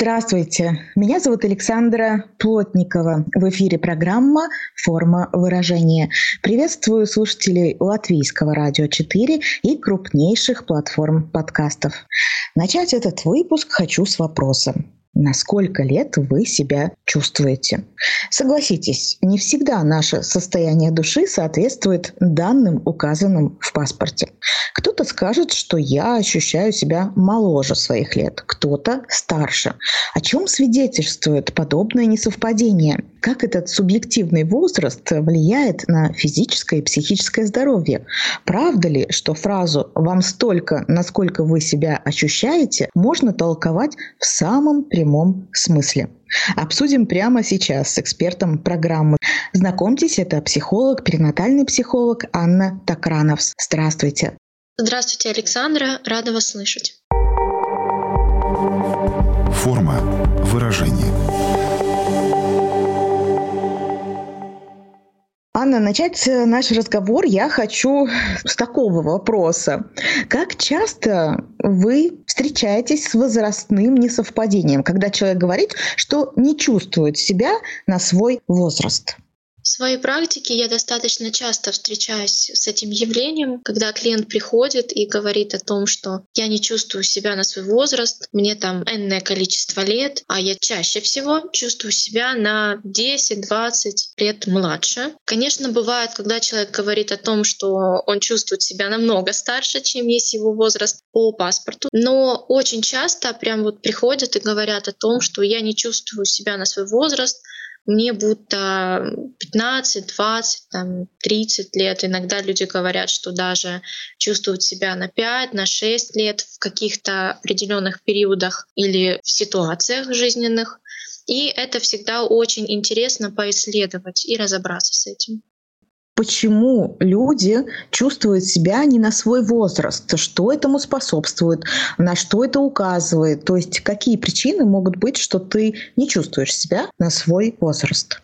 Здравствуйте, меня зовут Александра Плотникова. В эфире программа «Форма выражения». Приветствую слушателей Латвийского радио 4 и крупнейших платформ подкастов. Начать этот выпуск хочу с вопроса на сколько лет вы себя чувствуете. Согласитесь, не всегда наше состояние души соответствует данным, указанным в паспорте. Кто-то скажет, что я ощущаю себя моложе своих лет, кто-то старше. О чем свидетельствует подобное несовпадение? Как этот субъективный возраст влияет на физическое и психическое здоровье? Правда ли, что фразу «вам столько, насколько вы себя ощущаете» можно толковать в самом прямом смысле? Обсудим прямо сейчас с экспертом программы. Знакомьтесь, это психолог, перинатальный психолог Анна Такранов. Здравствуйте. Здравствуйте, Александра. Рада вас слышать. Форма Анна, начать наш разговор я хочу с такого вопроса. Как часто вы встречаетесь с возрастным несовпадением, когда человек говорит, что не чувствует себя на свой возраст? В своей практике я достаточно часто встречаюсь с этим явлением, когда клиент приходит и говорит о том, что я не чувствую себя на свой возраст, мне там энное количество лет, а я чаще всего чувствую себя на 10-20 лет младше. Конечно, бывает, когда человек говорит о том, что он чувствует себя намного старше, чем есть его возраст по паспорту, но очень часто прям вот приходят и говорят о том, что я не чувствую себя на свой возраст, мне будто 15, 20, там, 30 лет. Иногда люди говорят, что даже чувствуют себя на 5, на 6 лет в каких-то определенных периодах или в ситуациях жизненных. И это всегда очень интересно поисследовать и разобраться с этим почему люди чувствуют себя не на свой возраст, что этому способствует, на что это указывает, то есть какие причины могут быть, что ты не чувствуешь себя на свой возраст.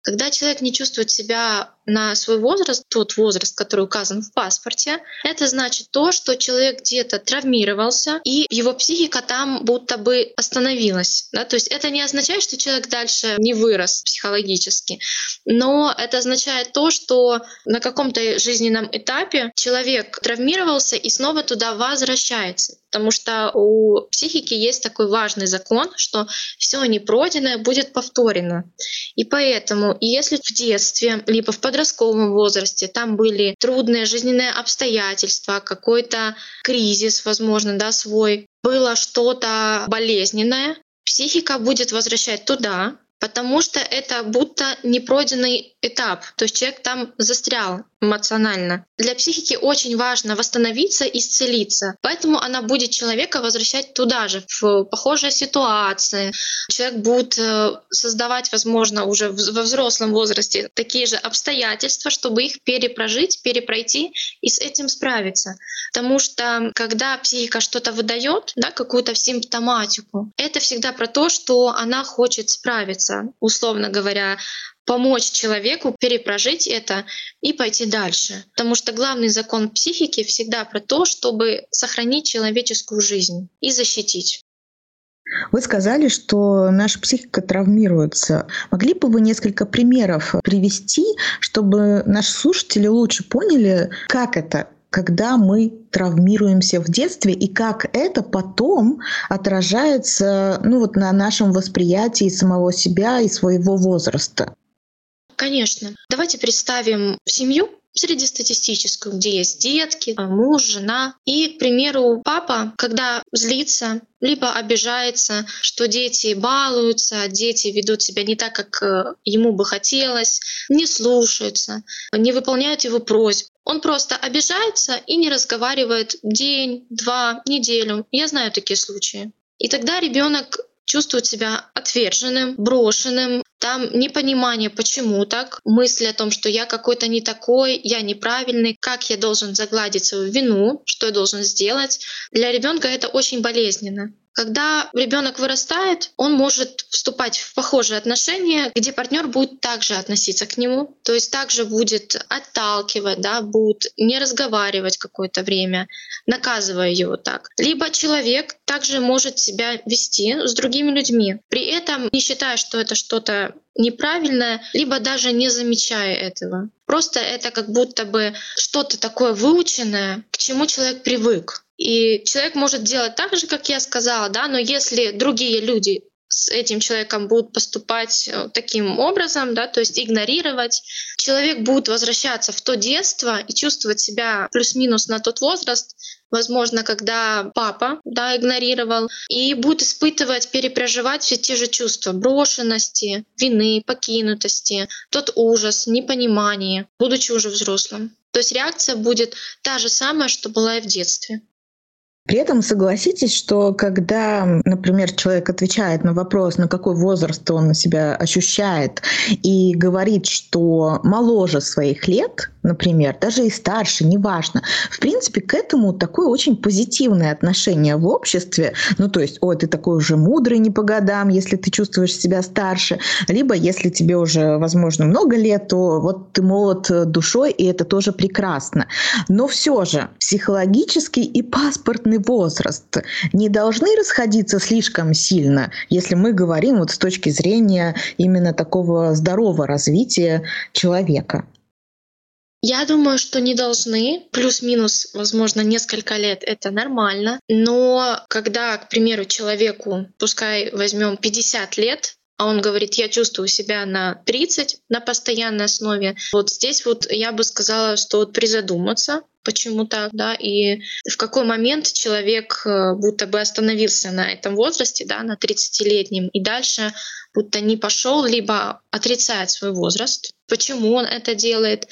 Когда человек не чувствует себя на свой возраст, тот возраст, который указан в паспорте, это значит то, что человек где-то травмировался, и его психика там будто бы остановилась. Да? То есть это не означает, что человек дальше не вырос психологически, но это означает то, что на каком-то жизненном этапе человек травмировался и снова туда возвращается. Потому что у психики есть такой важный закон, что все не пройденное будет повторено. И поэтому, если в детстве, либо в подростковом возрасте там были трудные жизненные обстоятельства, какой-то кризис, возможно, да, свой, было что-то болезненное, психика будет возвращать туда, потому что это будто непройденный этап, то есть человек там застрял, эмоционально. Для психики очень важно восстановиться, исцелиться. Поэтому она будет человека возвращать туда же, в похожие ситуации. Человек будет э, создавать, возможно, уже во взрослом возрасте такие же обстоятельства, чтобы их перепрожить, перепройти и с этим справиться. Потому что когда психика что-то выдает, да, какую-то симптоматику, это всегда про то, что она хочет справиться, условно говоря, помочь человеку перепрожить это и пойти дальше. Потому что главный закон психики всегда про то, чтобы сохранить человеческую жизнь и защитить. Вы сказали, что наша психика травмируется. Могли бы вы несколько примеров привести, чтобы наши слушатели лучше поняли, как это когда мы травмируемся в детстве и как это потом отражается ну, вот на нашем восприятии самого себя и своего возраста. Конечно. Давайте представим семью, среднестатистическую, где есть детки, муж, жена. И, к примеру, папа, когда злится, либо обижается, что дети балуются, дети ведут себя не так, как э, ему бы хотелось, не слушаются, не выполняют его просьб. Он просто обижается и не разговаривает день, два, неделю. Я знаю такие случаи. И тогда ребенок чувствует себя отверженным, брошенным, там непонимание, почему так, мысли о том, что я какой-то не такой, я неправильный, как я должен загладить свою вину, что я должен сделать. Для ребенка это очень болезненно. Когда ребенок вырастает, он может вступать в похожие отношения, где партнер будет также относиться к нему, то есть также будет отталкивать, да, будет не разговаривать какое-то время, наказывая его так. Либо человек также может себя вести с другими людьми, при этом не считая, что это что-то неправильное, либо даже не замечая этого. Просто это как будто бы что-то такое выученное, к чему человек привык. И человек может делать так же, как я сказала, да, но если другие люди с этим человеком будут поступать э, таким образом, да, то есть игнорировать, человек будет возвращаться в то детство и чувствовать себя плюс-минус на тот возраст, возможно, когда папа да, игнорировал, и будет испытывать, перепроживать все те же чувства брошенности, вины, покинутости, тот ужас, непонимание, будучи уже взрослым. То есть реакция будет та же самая, что была и в детстве. При этом согласитесь, что когда, например, человек отвечает на вопрос, на какой возраст он себя ощущает, и говорит, что моложе своих лет, например, даже и старше, неважно, в принципе, к этому такое очень позитивное отношение в обществе. Ну, то есть, ой, ты такой уже мудрый не по годам, если ты чувствуешь себя старше, либо если тебе уже, возможно, много лет, то вот ты молод душой, и это тоже прекрасно. Но все же психологический и паспортный определенный возраст не должны расходиться слишком сильно, если мы говорим вот с точки зрения именно такого здорового развития человека. Я думаю, что не должны. Плюс-минус, возможно, несколько лет это нормально. Но когда, к примеру, человеку, пускай возьмем 50 лет, а он говорит, я чувствую себя на 30 на постоянной основе. Вот здесь вот я бы сказала, что вот призадуматься, почему так, да, и в какой момент человек э, будто бы остановился на этом возрасте, да, на 30-летнем, и дальше будто не пошел, либо отрицает свой возраст, почему он это делает,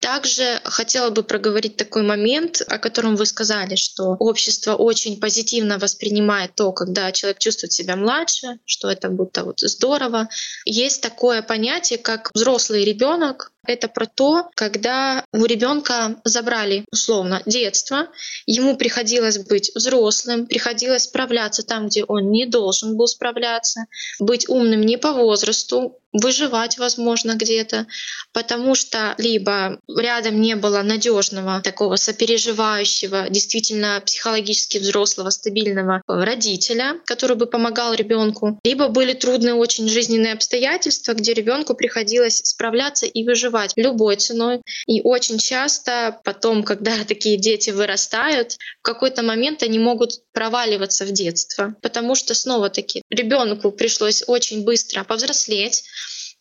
также хотела бы проговорить такой момент, о котором вы сказали, что общество очень позитивно воспринимает то, когда человек чувствует себя младше, что это будто вот здорово. Есть такое понятие, как взрослый ребенок, это про то, когда у ребенка забрали условно детство, ему приходилось быть взрослым, приходилось справляться там, где он не должен был справляться, быть умным не по возрасту, выживать, возможно, где-то, потому что либо рядом не было надежного такого сопереживающего, действительно психологически взрослого, стабильного родителя, который бы помогал ребенку, либо были трудные очень жизненные обстоятельства, где ребенку приходилось справляться и выживать любой ценой. И очень часто потом, когда такие дети вырастают, в какой-то момент они могут проваливаться в детство, потому что снова-таки ребенку пришлось очень быстро повзрослеть,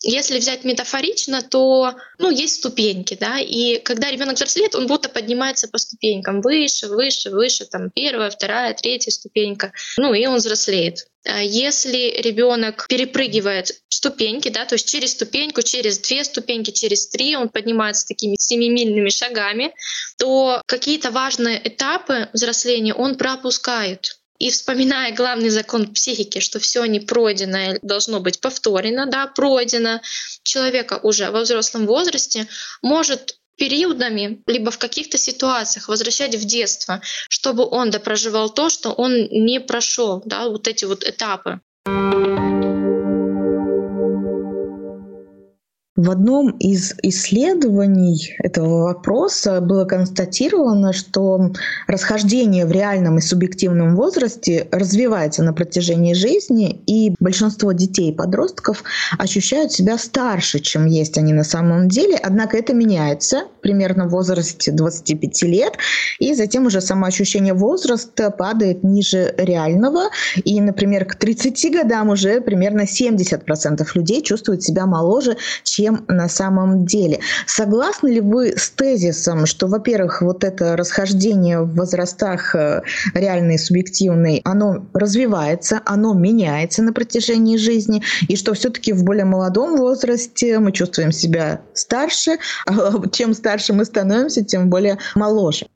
если взять метафорично, то ну, есть ступеньки, да, и когда ребенок взрослеет, он будто поднимается по ступенькам выше, выше, выше, там первая, вторая, третья ступенька, ну и он взрослеет. А если ребенок перепрыгивает ступеньки, да, то есть через ступеньку, через две ступеньки, через три, он поднимается такими семимильными шагами, то какие-то важные этапы взросления он пропускает. И вспоминая главный закон психики, что все не пройденное должно быть повторено, да, пройдено, человека уже во взрослом возрасте может периодами, либо в каких-то ситуациях возвращать в детство, чтобы он допроживал то, что он не прошел, да, вот эти вот этапы. В одном из исследований этого вопроса было констатировано, что расхождение в реальном и субъективном возрасте развивается на протяжении жизни, и большинство детей и подростков ощущают себя старше, чем есть они на самом деле. Однако это меняется примерно в возрасте 25 лет, и затем уже самоощущение возраста падает ниже реального. И, например, к 30 годам уже примерно 70% людей чувствуют себя моложе, чем на самом деле. Согласны ли вы с тезисом, что, во-первых, вот это расхождение в возрастах э, реальный и субъективный, оно развивается, оно меняется на протяжении жизни, и что все-таки в более молодом возрасте мы чувствуем себя старше, а чем старше мы становимся, тем более моложе?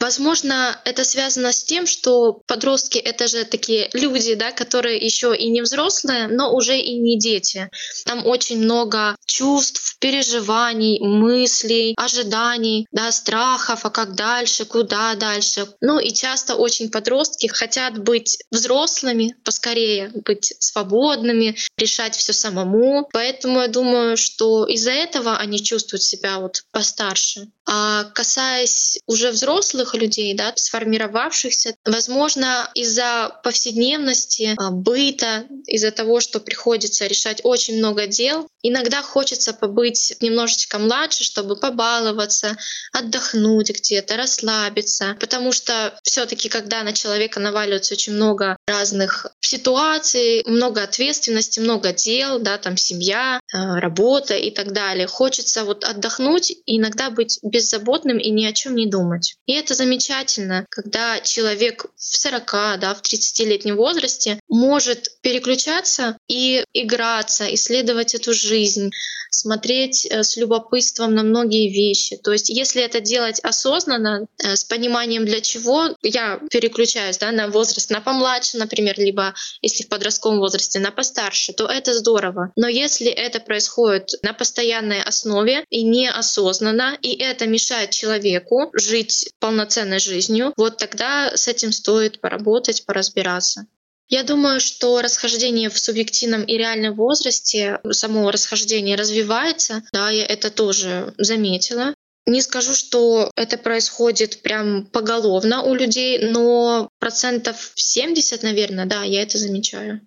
Возможно, это связано с тем, что подростки — это же такие люди, да, которые еще и не взрослые, но уже и не дети. Там очень много чувств, переживаний, мыслей, ожиданий, да, страхов, а как дальше, куда дальше. Ну и часто очень подростки хотят быть взрослыми поскорее, быть свободными, решать все самому. Поэтому я думаю, что из-за этого они чувствуют себя вот постарше. А касаясь уже взрослых людей, да, сформировавшихся, возможно, из-за повседневности, а, быта, из-за того, что приходится решать очень много дел, иногда хочется побыть немножечко младше, чтобы побаловаться, отдохнуть где-то, расслабиться, потому что все таки когда на человека наваливается очень много разных ситуаций, много ответственности, много дел, да, там семья, а, работа и так далее, хочется вот отдохнуть и иногда быть без беззаботным и ни о чем не думать. И это замечательно, когда человек в 40, да, в 30-летнем возрасте может переключаться и играться, исследовать эту жизнь, смотреть э, с любопытством на многие вещи. То есть если это делать осознанно, э, с пониманием для чего, я переключаюсь да, на возраст, на помладше, например, либо если в подростковом возрасте, на постарше, то это здорово. Но если это происходит на постоянной основе и неосознанно, и это мешает человеку жить полноценной жизнью, вот тогда с этим стоит поработать, поразбираться. Я думаю, что расхождение в субъективном и реальном возрасте, само расхождение развивается, да, я это тоже заметила. Не скажу, что это происходит прям поголовно у людей, но процентов 70, наверное, да, я это замечаю.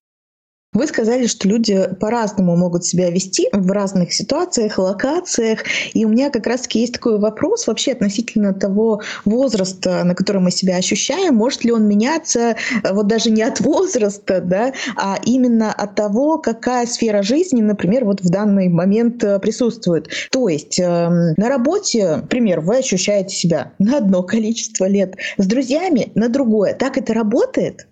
Вы сказали, что люди по-разному могут себя вести в разных ситуациях, локациях. И у меня как раз-таки есть такой вопрос вообще относительно того возраста, на который мы себя ощущаем. Может ли он меняться э, вот даже не от возраста, да, а именно от того, какая сфера жизни, например, вот в данный момент э, присутствует. То есть э, на работе, например, вы ощущаете себя на одно количество лет, с друзьями на другое. Так это работает?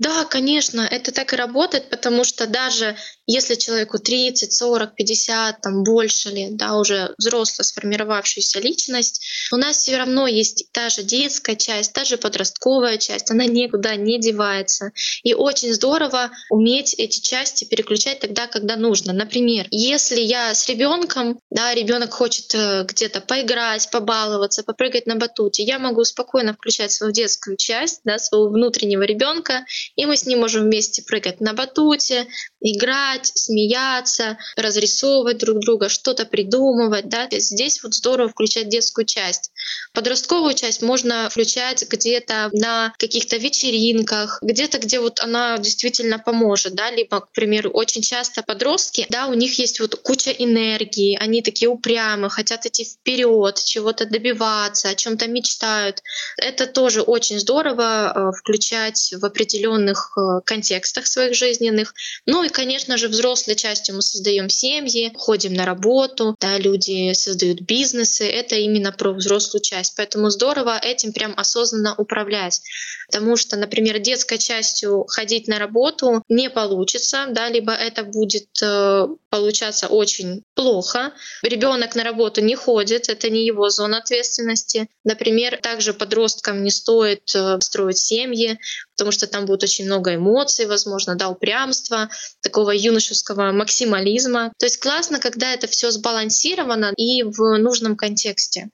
Да, конечно, это так и работает, потому что даже если человеку 30, 40, 50, там больше лет, да, уже взрослая сформировавшаяся личность, у нас все равно есть та же детская часть, та же подростковая часть, она никуда не девается. И очень здорово уметь эти части переключать тогда, когда нужно. Например, если я с ребенком, да, ребенок хочет э, где-то поиграть, побаловаться, попрыгать на батуте, я могу спокойно включать свою детскую часть, да, своего внутреннего ребенка и мы с ним можем вместе прыгать на батуте, играть, смеяться, разрисовывать друг друга, что-то придумывать. Да? Здесь вот здорово включать детскую часть. Подростковую часть можно включать где-то на каких-то вечеринках, где-то, где вот она действительно поможет, да, либо, к примеру, очень часто подростки, да, у них есть вот куча энергии, они такие упрямые, хотят идти вперед, чего-то добиваться, о чем-то мечтают. Это тоже очень здорово э, включать в определенных э, контекстах своих жизненных. Ну и, конечно же, взрослой частью мы создаем семьи, ходим на работу, да, люди создают бизнесы. Это именно про взрослую часть. Поэтому здорово этим прям осознанно управлять. Потому что, например, детской частью ходить на работу не получится, да, либо это будет э, получаться очень плохо. Ребенок на работу не ходит, это не его зона ответственности. Например, также подросткам не стоит э, строить семьи, потому что там будет очень много эмоций, возможно, да, упрямства, такого юношеского максимализма. То есть классно, когда это все сбалансировано и в нужном контексте.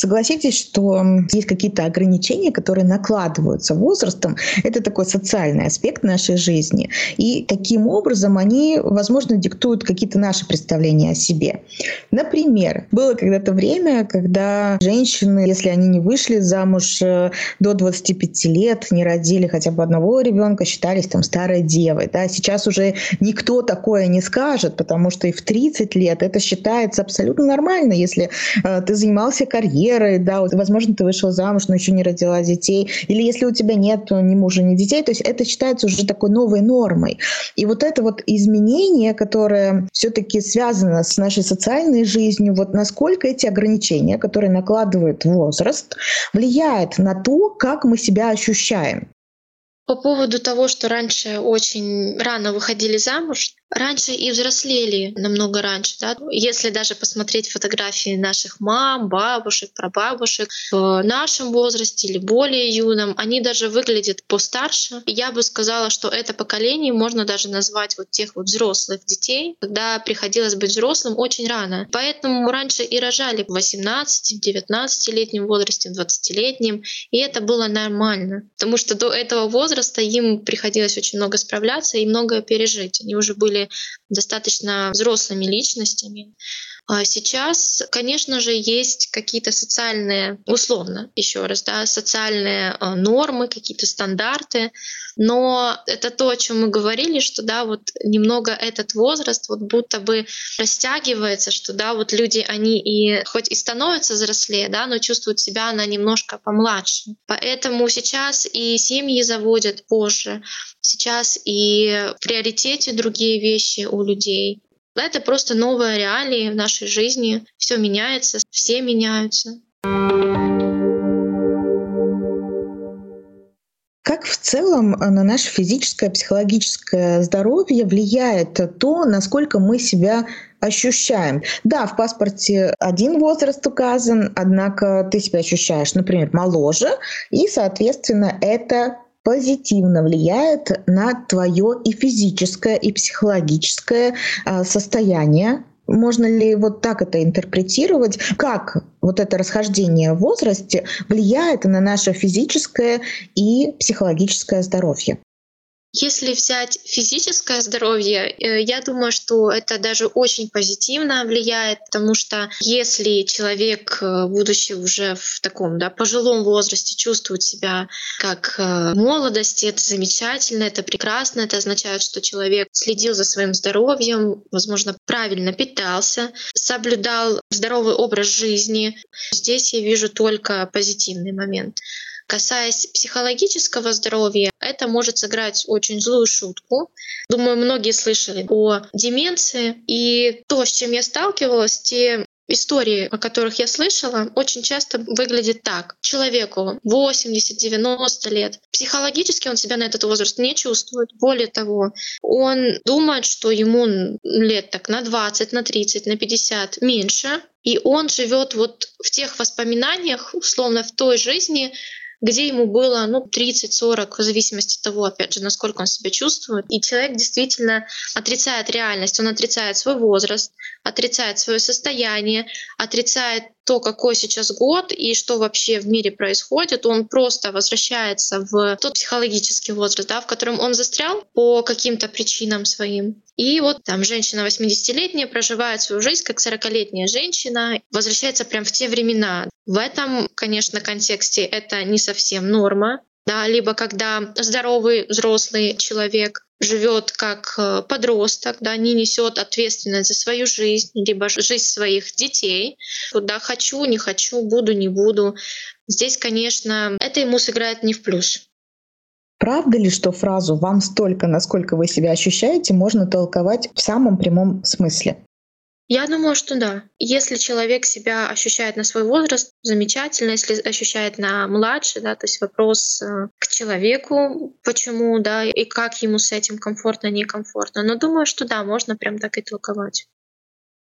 Согласитесь, что есть какие-то ограничения, которые накладываются возрастом. Это такой социальный аспект нашей жизни. И таким образом они, возможно, диктуют какие-то наши представления о себе. Например, было когда-то время, когда женщины, если они не вышли замуж э, до 25 лет, не родили хотя бы одного ребенка, считались там старой девой. Да? Сейчас уже никто такое не скажет, потому что и в 30 лет это считается абсолютно нормально, если э, ты занимался карьерой, карьерой, да, возможно, ты вышел замуж, но еще не родила детей, или если у тебя нет ни мужа, ни детей, то есть это считается уже такой новой нормой. И вот это вот изменение, которое все-таки связано с нашей социальной жизнью, вот насколько эти ограничения, которые накладывает возраст, влияет на то, как мы себя ощущаем. По поводу того, что раньше очень рано выходили замуж, раньше и взрослели намного раньше. Да? Если даже посмотреть фотографии наших мам, бабушек, прабабушек в нашем возрасте или более юном, они даже выглядят постарше. Я бы сказала, что это поколение можно даже назвать вот тех вот взрослых детей, когда приходилось быть взрослым очень рано. Поэтому раньше и рожали в 18, 19-летнем возрасте, в 20-летнем, и это было нормально. Потому что до этого возраста им приходилось очень много справляться и многое пережить. Они уже были были достаточно взрослыми личностями. А сейчас, конечно же, есть какие-то социальные, условно, еще раз, да, социальные а, нормы, какие-то стандарты, но это то, о чем мы говорили, что да, вот немного этот возраст вот будто бы растягивается, что да, вот люди, они и хоть и становятся взрослее, да, но чувствуют себя на немножко помладше. Поэтому сейчас и семьи заводят позже, сейчас и в приоритете другие вещи у людей. Это просто новые реалии в нашей жизни. Все меняется, все меняются. Как в целом на наше физическое, психологическое здоровье влияет то, насколько мы себя ощущаем. Да, в паспорте один возраст указан, однако ты себя ощущаешь, например, моложе, и, соответственно, это позитивно влияет на твое и физическое, и психологическое а, состояние. Можно ли вот так это интерпретировать? Как вот это расхождение в возрасте влияет на наше физическое и психологическое здоровье? Если взять физическое здоровье, э, я думаю, что это даже очень позитивно влияет, потому что если человек, э, будучи уже в таком да, пожилом возрасте, чувствует себя как э, в молодости, это замечательно, это прекрасно, это означает, что человек следил за своим здоровьем, возможно, правильно питался, соблюдал здоровый образ жизни. Здесь я вижу только позитивный момент. Касаясь психологического здоровья, это может сыграть очень злую шутку. Думаю, многие слышали о деменции. И то, с чем я сталкивалась, те истории, о которых я слышала, очень часто выглядит так. Человеку 80-90 лет. Психологически он себя на этот возраст не чувствует. Более того, он думает, что ему лет так на 20, на 30, на 50 меньше. И он живет вот в тех воспоминаниях, условно, в той жизни, где ему было ну, 30-40, в зависимости от того, опять же, насколько он себя чувствует. И человек действительно отрицает реальность, он отрицает свой возраст, отрицает свое состояние, отрицает то, какой сейчас год и что вообще в мире происходит, он просто возвращается в тот психологический возраст, да, в котором он застрял по каким-то причинам своим. И вот там женщина 80-летняя проживает свою жизнь как 40-летняя женщина, возвращается прям в те времена. В этом, конечно, контексте это не совсем норма, да, либо когда здоровый взрослый человек живет как э, подросток, да, не несет ответственность за свою жизнь, либо жизнь своих детей. Куда хочу, не хочу, буду, не буду. Здесь, конечно, это ему сыграет не в плюс. Правда ли, что фразу «вам столько, насколько вы себя ощущаете» можно толковать в самом прямом смысле? Я думаю, что да. Если человек себя ощущает на свой возраст, замечательно. Если ощущает на младший, да, то есть вопрос э, к человеку, почему, да, и как ему с этим комфортно, некомфортно. Но думаю, что да, можно прям так и толковать.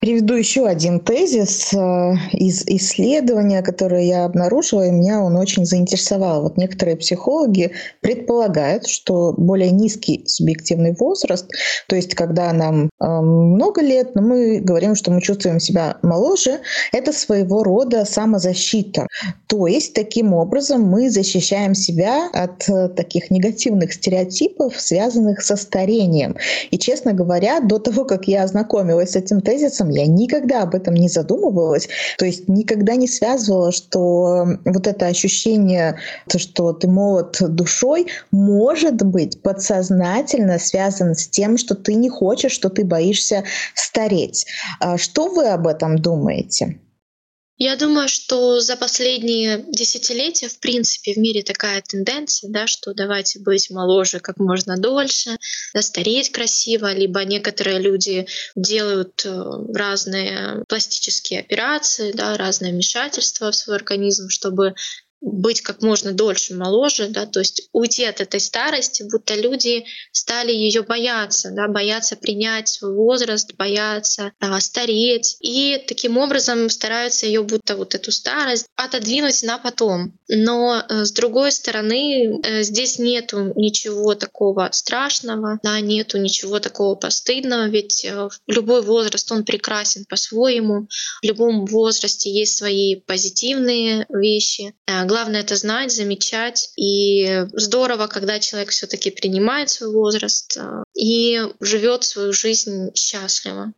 Приведу еще один тезис э, из исследования, которое я обнаружила, и меня он очень заинтересовал. Вот некоторые психологи предполагают, что более низкий субъективный возраст, то есть когда нам э, много лет, но мы говорим, что мы чувствуем себя моложе, это своего рода самозащита. То есть таким образом мы защищаем себя от э, таких негативных стереотипов, связанных со старением. И, честно говоря, до того, как я ознакомилась с этим тезисом, я никогда об этом не задумывалась, то есть никогда не связывала, что вот это ощущение, то, что ты молод душой, может быть подсознательно связано с тем, что ты не хочешь, что ты боишься стареть. А что вы об этом думаете? Я думаю, что за последние десятилетия, в принципе, в мире такая тенденция, да, что давайте быть моложе как можно дольше, да, стареть красиво, либо некоторые люди делают э, разные пластические операции, да, разные вмешательства в свой организм, чтобы быть как можно дольше моложе, да, то есть уйти от этой старости, будто люди стали ее бояться, да, бояться принять свой возраст, бояться да, стареть, и таким образом стараются ее будто вот эту старость отодвинуть на потом. Но э, с другой стороны, э, здесь нету ничего такого страшного, да, нету ничего такого постыдного, ведь э, любой возраст, он прекрасен по-своему, в любом возрасте есть свои позитивные вещи, Главное это знать, замечать. И здорово, когда человек все-таки принимает свой возраст э, и живет свою жизнь счастливо.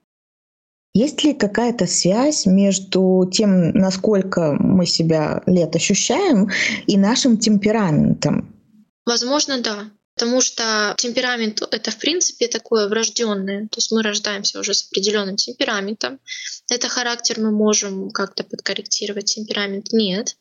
Есть ли какая-то связь между тем, насколько мы себя лет ощущаем, и нашим темпераментом? Возможно, да. Потому что темперамент — это, в принципе, такое врожденное. То есть мы рождаемся уже с определенным темпераментом. Это характер мы можем как-то подкорректировать, темперамент нет.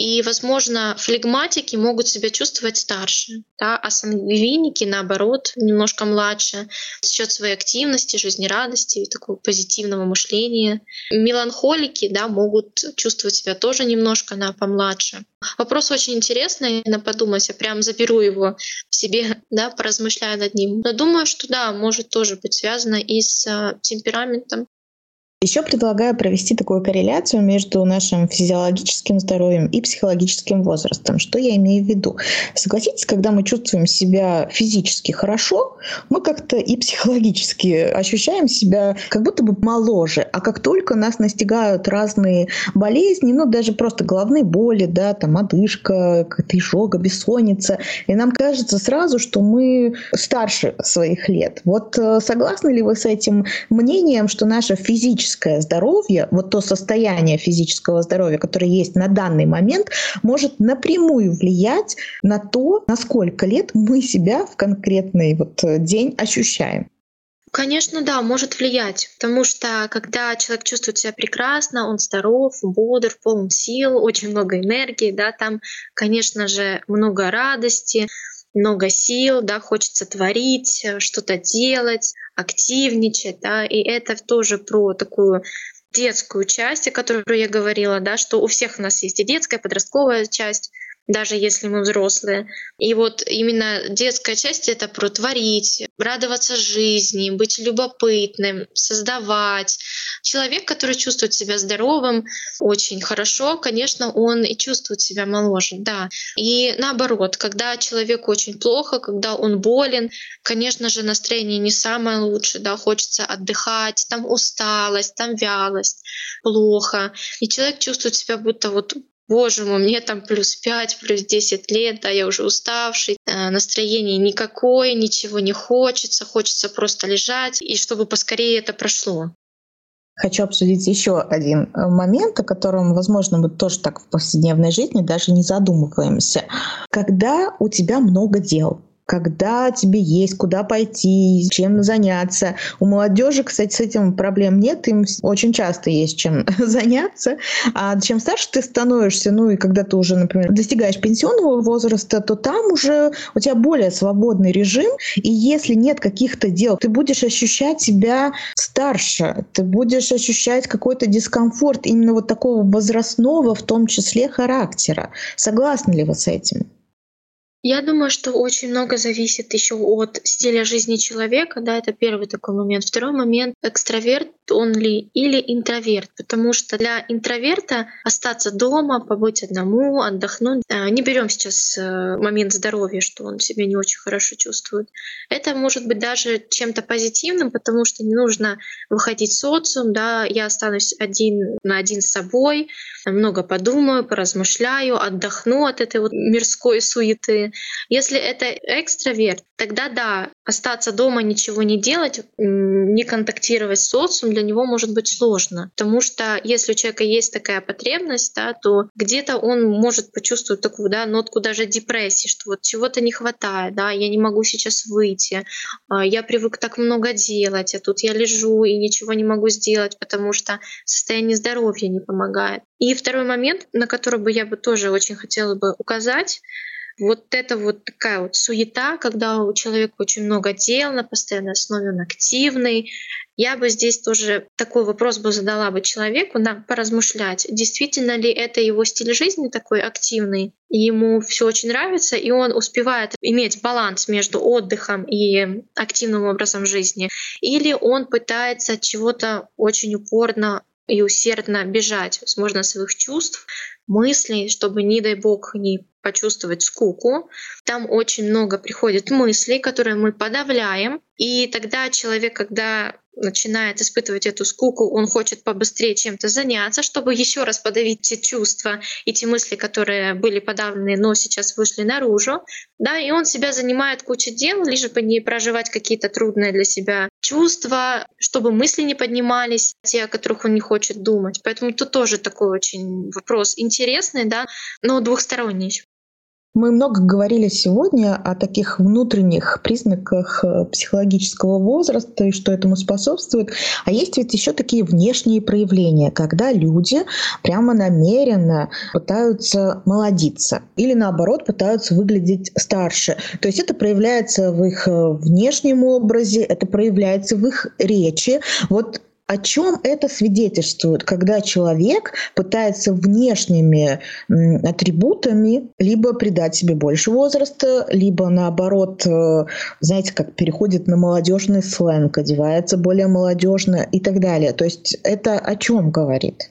И, возможно, флегматики могут себя чувствовать старше, да, а сангвиники, наоборот, немножко младше, за счет своей активности, жизнерадости, такого позитивного мышления. Меланхолики да, могут чувствовать себя тоже немножко на помладше. Вопрос очень интересный, надо подумать, я прям заберу его себе, да, поразмышляю над ним. Но думаю, что да, может тоже быть связано и с а, темпераментом. Еще предлагаю провести такую корреляцию между нашим физиологическим здоровьем и психологическим возрастом. Что я имею в виду? Согласитесь, когда мы чувствуем себя физически хорошо, мы как-то и психологически ощущаем себя как будто бы моложе. А как только нас настигают разные болезни, ну даже просто головные боли, да, там одышка, какая-то изжога, бессонница, и нам кажется сразу, что мы старше своих лет. Вот э, согласны ли вы с этим мнением, что наша физическая физическое здоровье, вот то состояние физического здоровья, которое есть на данный момент, может напрямую влиять на то, на сколько лет мы себя в конкретный вот э, день ощущаем. Конечно, да, может влиять, потому что когда человек чувствует себя прекрасно, он здоров, бодр, полон сил, очень много энергии, да, там, конечно же, много радости, много сил, да, хочется творить, э, что-то делать, активничать, да, и это тоже про такую детскую часть, о которой я говорила, да, что у всех у нас есть и детская, и подростковая часть, даже если мы взрослые. И вот именно детская часть — это про творить, радоваться жизни, быть любопытным, создавать. Человек, который чувствует себя здоровым очень хорошо, конечно, он и чувствует себя моложе, да. И наоборот, когда человеку очень плохо, когда он болен, конечно же, настроение не самое лучшее, да, хочется отдыхать, там усталость, там вялость, плохо. И человек чувствует себя будто вот боже мой, мне там плюс 5, плюс 10 лет, да, я уже уставший, э, настроение никакое, ничего не хочется, хочется просто лежать, и чтобы поскорее это прошло. Хочу обсудить еще один э, момент, о котором, возможно, мы тоже так в повседневной жизни даже не задумываемся. Когда у тебя много дел, когда тебе есть куда пойти, чем заняться. У молодежи, кстати, с этим проблем нет, им очень часто есть чем заняться. А чем старше ты становишься, ну и когда ты уже, например, достигаешь пенсионного возраста, то там уже у тебя более свободный режим, и если нет каких-то дел, ты будешь ощущать себя старше, ты будешь ощущать какой-то дискомфорт именно вот такого возрастного, в том числе характера. Согласны ли вы с этим? Я думаю, что очень много зависит еще от стиля жизни человека, да, это первый такой момент. Второй момент — экстраверт он ли или интроверт, потому что для интроверта остаться дома, побыть одному, отдохнуть, э, не берем сейчас э, момент здоровья, что он себя не очень хорошо чувствует. Это может быть даже чем-то позитивным, потому что не нужно выходить в социум, да, я останусь один на один с собой, много подумаю, поразмышляю, отдохну от этой вот мирской суеты. Если это экстраверт, тогда да, остаться дома, ничего не делать, не контактировать с социумом для него может быть сложно. Потому что если у человека есть такая потребность, да, то где-то он может почувствовать такую да, нотку даже депрессии, что вот чего-то не хватает, да, я не могу сейчас выйти, а, я привык так много делать, а тут я лежу и ничего не могу сделать, потому что состояние здоровья не помогает. И второй момент, на который бы я бы тоже очень хотела бы указать, вот это вот такая вот суета, когда у человека очень много дел на постоянной основе, он активный, Я бы здесь тоже такой вопрос бы задала бы человеку, да, поразмышлять, действительно ли это его стиль жизни такой активный, ему все очень нравится, и он успевает иметь баланс между отдыхом и активным образом жизни, или он пытается чего-то очень упорно и усердно бежать, возможно, своих чувств, мыслей, чтобы, не дай бог, не почувствовать скуку. Там очень много приходит мыслей, которые мы подавляем. И тогда человек, когда начинает испытывать эту скуку, он хочет побыстрее чем-то заняться, чтобы еще раз подавить те чувства и те мысли, которые были подавлены, но сейчас вышли наружу. Да, и он себя занимает кучей дел, лишь бы не проживать какие-то трудные для себя чувства, чтобы мысли не поднимались, те, о которых он не хочет думать. Поэтому тут тоже такой очень вопрос интересный, да, но двухсторонний. Мы много говорили сегодня о таких внутренних признаках э, психологического возраста и что этому способствует. А есть ведь еще такие внешние проявления, когда люди прямо намеренно пытаются молодиться или наоборот пытаются выглядеть старше. То есть это проявляется в их э, внешнем образе, это проявляется в их речи. Вот о чем это свидетельствует, когда человек пытается внешними атрибутами либо придать себе больше возраста, либо наоборот, э, знаете, как переходит на молодежный сленг, одевается более молодежно и так далее. То есть это о чем говорит?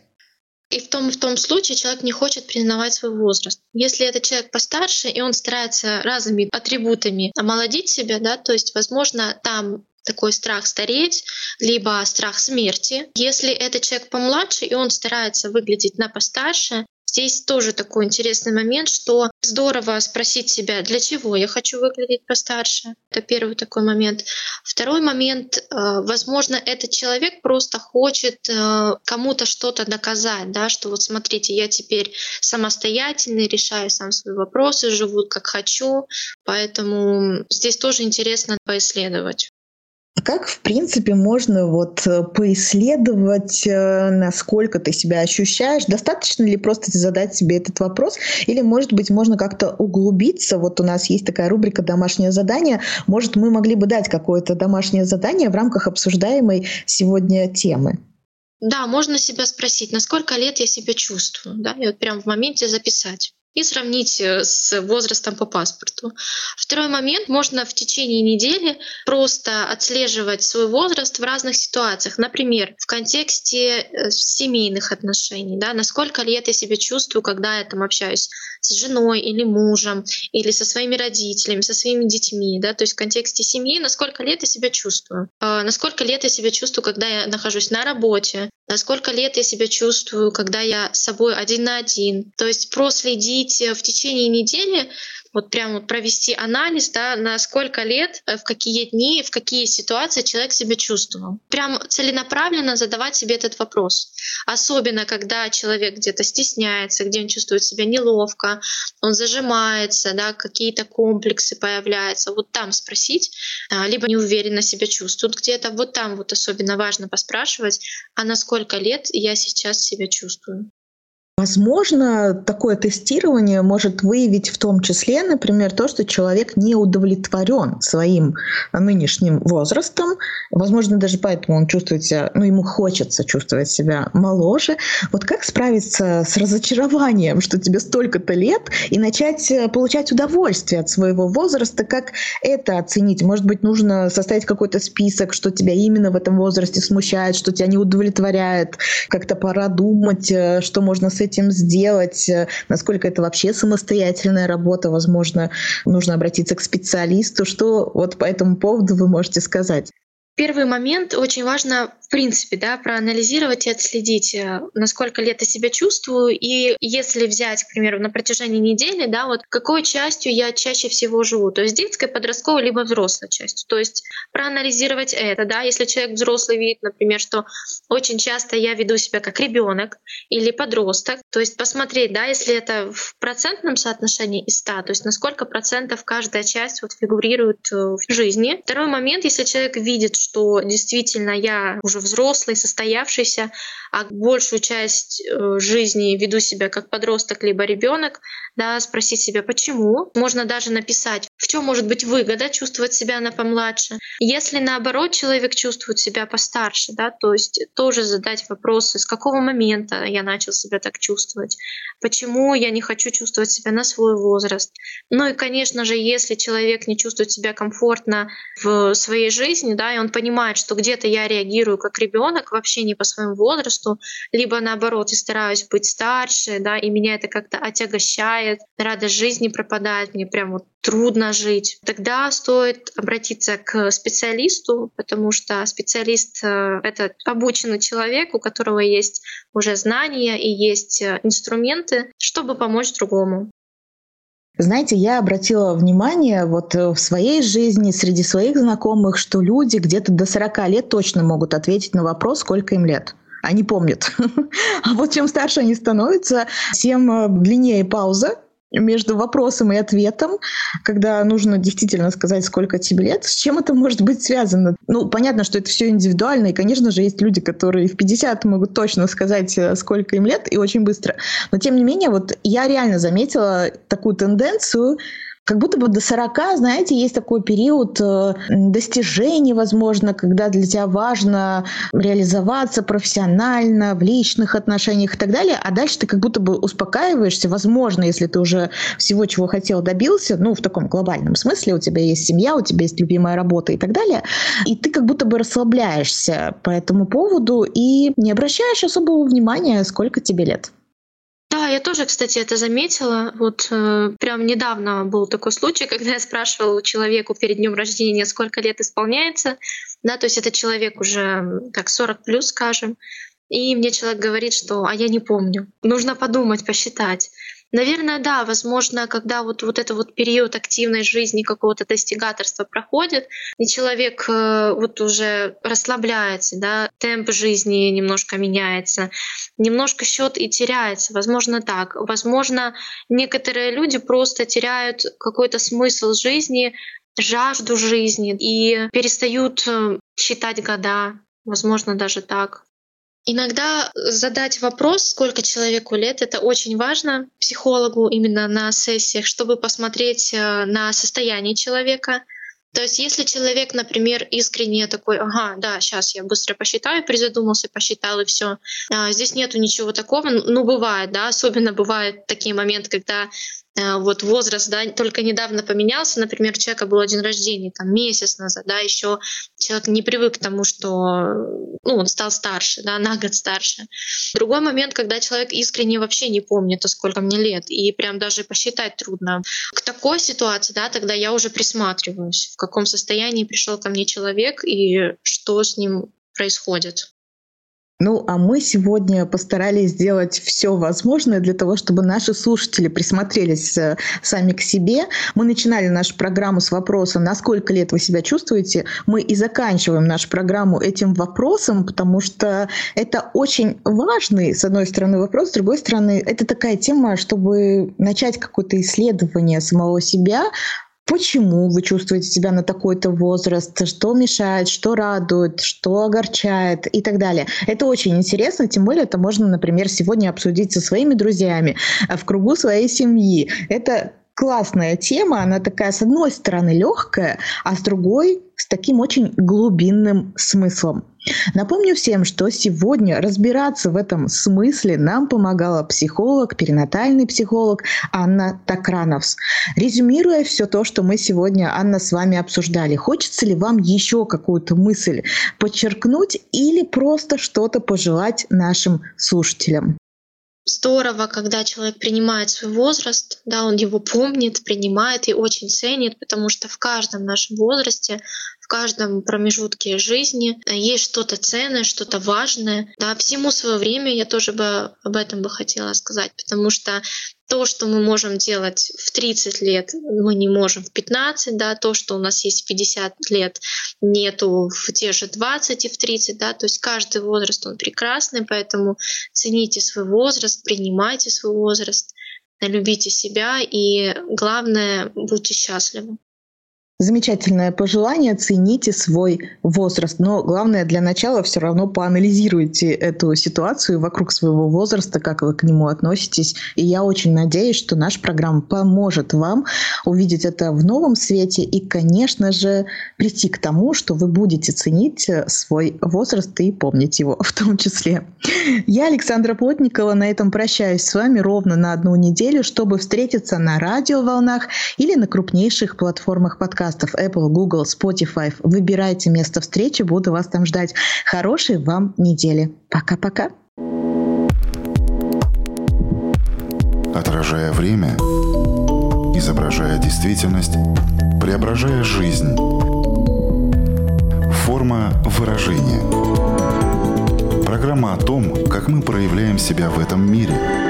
И в том, в том случае человек не хочет признавать свой возраст. Если это человек постарше, и он старается разными атрибутами омолодить себя, да, то есть, возможно, там такой страх стареть, либо страх смерти. Если это человек помладше, и он старается выглядеть на постарше, Здесь тоже такой интересный момент, что здорово спросить себя, для чего я хочу выглядеть постарше. Это первый такой момент. Второй момент, э, возможно, этот человек просто хочет э, кому-то что-то доказать, да, что вот смотрите, я теперь самостоятельный, решаю сам свои вопросы, живу как хочу. Поэтому здесь тоже интересно поисследовать. Как, в принципе, можно вот э, поисследовать, э, насколько ты себя ощущаешь? Достаточно ли просто задать себе этот вопрос? Или, может быть, можно как-то углубиться? Вот у нас есть такая рубрика «Домашнее задание». Может, мы могли бы дать какое-то домашнее задание в рамках обсуждаемой сегодня темы? Да, можно себя спросить, насколько лет я себя чувствую, да, и вот прям в моменте записать и сравнить э, с возрастом по паспорту. Второй момент, можно в течение недели просто отслеживать свой возраст в разных ситуациях. Например, в контексте э, семейных отношений, да, насколько лет я себя чувствую, когда я там общаюсь с женой или мужем, или со своими родителями, со своими детьми, да, то есть в контексте семьи, насколько лет я себя чувствую, э, насколько лет я себя чувствую, когда я нахожусь на работе, насколько лет я себя чувствую, когда я с собой один на один. То есть проследить в течение недели вот прям вот провести анализ, да, на сколько лет, э, в какие дни, в какие ситуации человек себя чувствовал. Прям целенаправленно задавать себе этот вопрос. Особенно, когда человек где-то стесняется, где он чувствует себя неловко, он зажимается, да, какие-то комплексы появляются. Вот там спросить, а, либо неуверенно себя чувствует где-то. Вот там вот особенно важно поспрашивать, а на сколько лет я сейчас себя чувствую. Возможно, такое тестирование может выявить в том числе, например, то, что человек не удовлетворен своим нынешним возрастом. Возможно, даже поэтому он чувствует себя, ну, ему хочется чувствовать себя моложе. Вот как справиться с разочарованием, что тебе столько-то лет, и начать э, получать удовольствие от своего возраста? Как это оценить? Может быть, нужно составить какой-то список, что тебя именно в этом возрасте смущает, что тебя не удовлетворяет. Как-то пора думать, э, что можно с этим этим сделать, э, насколько это вообще самостоятельная работа, возможно, нужно обратиться к специалисту. Что вот по этому поводу вы можете сказать? Первый момент очень важно в принципе, да, проанализировать и отследить, э, насколько лет я себя чувствую, и если взять, к примеру, на протяжении недели, да, вот какой частью я чаще всего живу, то есть детской, подростковой, либо взрослой частью. То есть проанализировать это, да, если человек взрослый видит, например, что очень часто я веду себя как ребенок или подросток, то есть посмотреть, да, если это в процентном соотношении из 100, то есть на сколько процентов каждая часть вот фигурирует э, в жизни. Второй момент, если человек видит, что действительно я уже взрослый, состоявшийся, а большую часть э, жизни веду себя как подросток либо ребенок, да, спросить себя, почему. Можно даже написать в чем может быть выгода чувствовать себя на помладше. Если наоборот человек чувствует себя постарше, да, то есть тоже задать вопросы, с какого момента я начал себя так чувствовать, почему я не хочу чувствовать себя на свой возраст. Ну и, конечно же, если человек не чувствует себя комфортно в своей жизни, да, и он понимает, что где-то я реагирую как ребенок, вообще не по своему возрасту, либо наоборот, я стараюсь быть старше, да, и меня это как-то отягощает, радость жизни пропадает, мне прям вот трудно жить, тогда стоит обратиться к специалисту, потому что специалист э, — это обученный человек, у которого есть уже знания и есть э, инструменты, чтобы помочь другому. Знаете, я обратила внимание вот э, в своей жизни, среди своих знакомых, что люди где-то до 40 лет точно могут ответить на вопрос, сколько им лет. Они помнят. А вот чем старше они становятся, тем длиннее пауза, между вопросом и ответом, когда нужно действительно сказать, сколько тебе лет, с чем это может быть связано? Ну, понятно, что это все индивидуально, и, конечно же, есть люди, которые в 50 могут точно сказать, э, сколько им лет, и очень быстро. Но, тем не менее, вот я реально заметила такую тенденцию, как будто бы до 40, знаете, есть такой период э, достижений, возможно, когда для тебя важно реализоваться профессионально, в личных отношениях и так далее, а дальше ты как будто бы успокаиваешься, возможно, если ты уже всего, чего хотел, добился, ну, в таком глобальном смысле, у тебя есть семья, у тебя есть любимая работа и так далее, и ты как будто бы расслабляешься по этому поводу и не обращаешь особого внимания, сколько тебе лет. Да, я тоже, кстати, это заметила. Вот э, прям недавно был такой случай, когда я спрашивала человеку перед днем рождения, сколько лет исполняется. Да, то есть это человек уже так 40 плюс, скажем. И мне человек говорит, что «а я не помню». Нужно подумать, посчитать. Наверное, да, возможно, когда вот, вот этот вот период активной жизни какого-то достигаторства проходит, и человек э, вот уже расслабляется, да, темп жизни немножко меняется, немножко счет и теряется, возможно так. Возможно, некоторые люди просто теряют какой-то смысл жизни, жажду жизни и перестают э, считать года, возможно, даже так. Иногда задать вопрос, сколько человеку лет, это очень важно психологу именно на сессиях, чтобы посмотреть э, на состояние человека. То есть если человек, например, искренне такой, ага, да, сейчас я быстро посчитаю, призадумался, посчитал и все, а, здесь нету ничего такого, ну бывает, да, особенно бывают такие моменты, когда вот возраст, да, только недавно поменялся, например, человека был день рождения там месяц назад, да, еще человек не привык к тому, что, ну, он стал старше, да, на год старше. Другой момент, когда человек искренне вообще не помнит, а сколько мне лет, и прям даже посчитать трудно. К такой ситуации, да, тогда я уже присматриваюсь, в каком состоянии пришел ко мне человек и что с ним происходит. Ну, а мы сегодня постарались сделать все возможное для того, чтобы наши слушатели присмотрелись э, сами к себе. Мы начинали нашу программу с вопроса, насколько лет вы себя чувствуете. Мы и заканчиваем нашу программу этим вопросом, потому что это очень важный, с одной стороны, вопрос, с другой стороны, это такая тема, чтобы начать какое-то исследование самого себя, почему вы чувствуете себя на такой-то возраст, что мешает, что радует, что огорчает и так далее. Это очень интересно, тем более это можно, например, сегодня обсудить со своими друзьями э, в кругу своей семьи. Это классная тема, она такая, с одной стороны, легкая, а с другой с таким очень глубинным смыслом. Напомню всем, что сегодня разбираться в этом смысле нам помогала психолог, перинатальный психолог Анна Такрановс. Резюмируя все то, что мы сегодня, Анна, с вами обсуждали, хочется ли вам еще какую-то мысль подчеркнуть или просто что-то пожелать нашим слушателям? здорово, когда человек принимает свой возраст, да, он его помнит, принимает и очень ценит, потому что в каждом нашем возрасте, каждом промежутке жизни есть что-то ценное, что-то важное. Да, всему свое время я тоже бы об этом бы хотела сказать, потому что то, что мы можем делать в 30 лет, мы не можем в 15, да, то, что у нас есть в 50 лет, нету в те же 20 и в 30, да, то есть каждый возраст, он прекрасный, поэтому цените свой возраст, принимайте свой возраст, любите себя и, главное, будьте счастливы. Замечательное пожелание. Цените свой возраст. Но главное для начала все равно поанализируйте эту ситуацию вокруг своего возраста, как вы к нему относитесь. И я очень надеюсь, что наша программа поможет вам увидеть это в новом свете и, конечно же, прийти к тому, что вы будете ценить свой возраст и помнить его в том числе. Я, Александра Плотникова, на этом прощаюсь с вами ровно на одну неделю, чтобы встретиться на радиоволнах или на крупнейших платформах подкаста подкастов Apple, Google, Spotify. Выбирайте место встречи, буду вас там ждать. Хорошей вам недели. Пока-пока. Отражая время, изображая действительность, преображая жизнь. Форма выражения. Программа о том, как мы проявляем себя в этом мире –